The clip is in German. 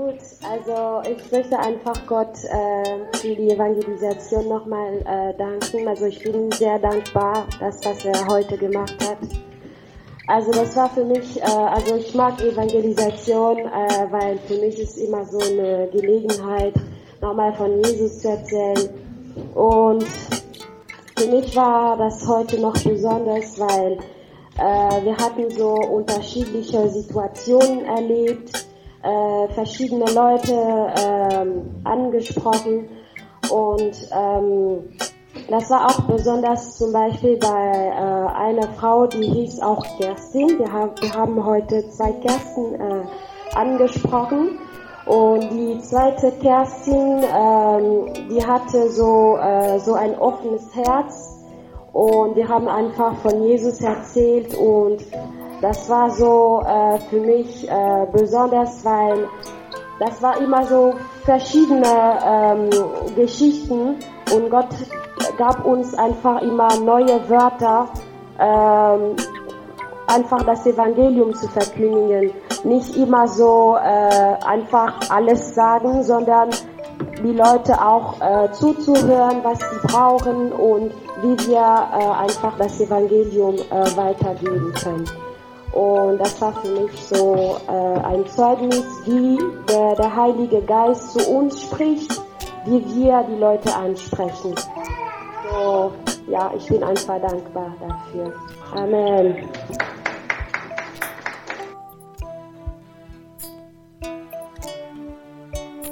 Gut, also ich möchte einfach Gott äh, für die Evangelisation nochmal äh, danken. Also ich bin sehr dankbar, dass was er heute gemacht hat. Also das war für mich, äh, also ich mag Evangelisation, äh, weil für mich ist immer so eine Gelegenheit, nochmal von Jesus zu erzählen. Und für mich war das heute noch besonders, weil äh, wir hatten so unterschiedliche Situationen erlebt äh, verschiedene Leute ähm, angesprochen und ähm, das war auch besonders zum Beispiel bei äh, einer Frau, die hieß auch Kerstin. Wir, haben, wir haben heute zwei Kerstin äh, angesprochen. Und die zweite Kerstin, ähm, die hatte so, äh, so ein offenes Herz. Und wir haben einfach von Jesus erzählt und das war so äh, für mich äh, besonders, weil das war immer so verschiedene ähm, Geschichten und Gott gab uns einfach immer neue Wörter, ähm, einfach das Evangelium zu verkündigen. Nicht immer so äh, einfach alles sagen, sondern die Leute auch äh, zuzuhören, was sie brauchen und wie wir äh, einfach das Evangelium äh, weitergeben können. Und das war für mich so äh, ein Zeugnis, wie der, der Heilige Geist zu uns spricht, wie wir die Leute ansprechen. So, ja, ich bin einfach dankbar dafür. Amen.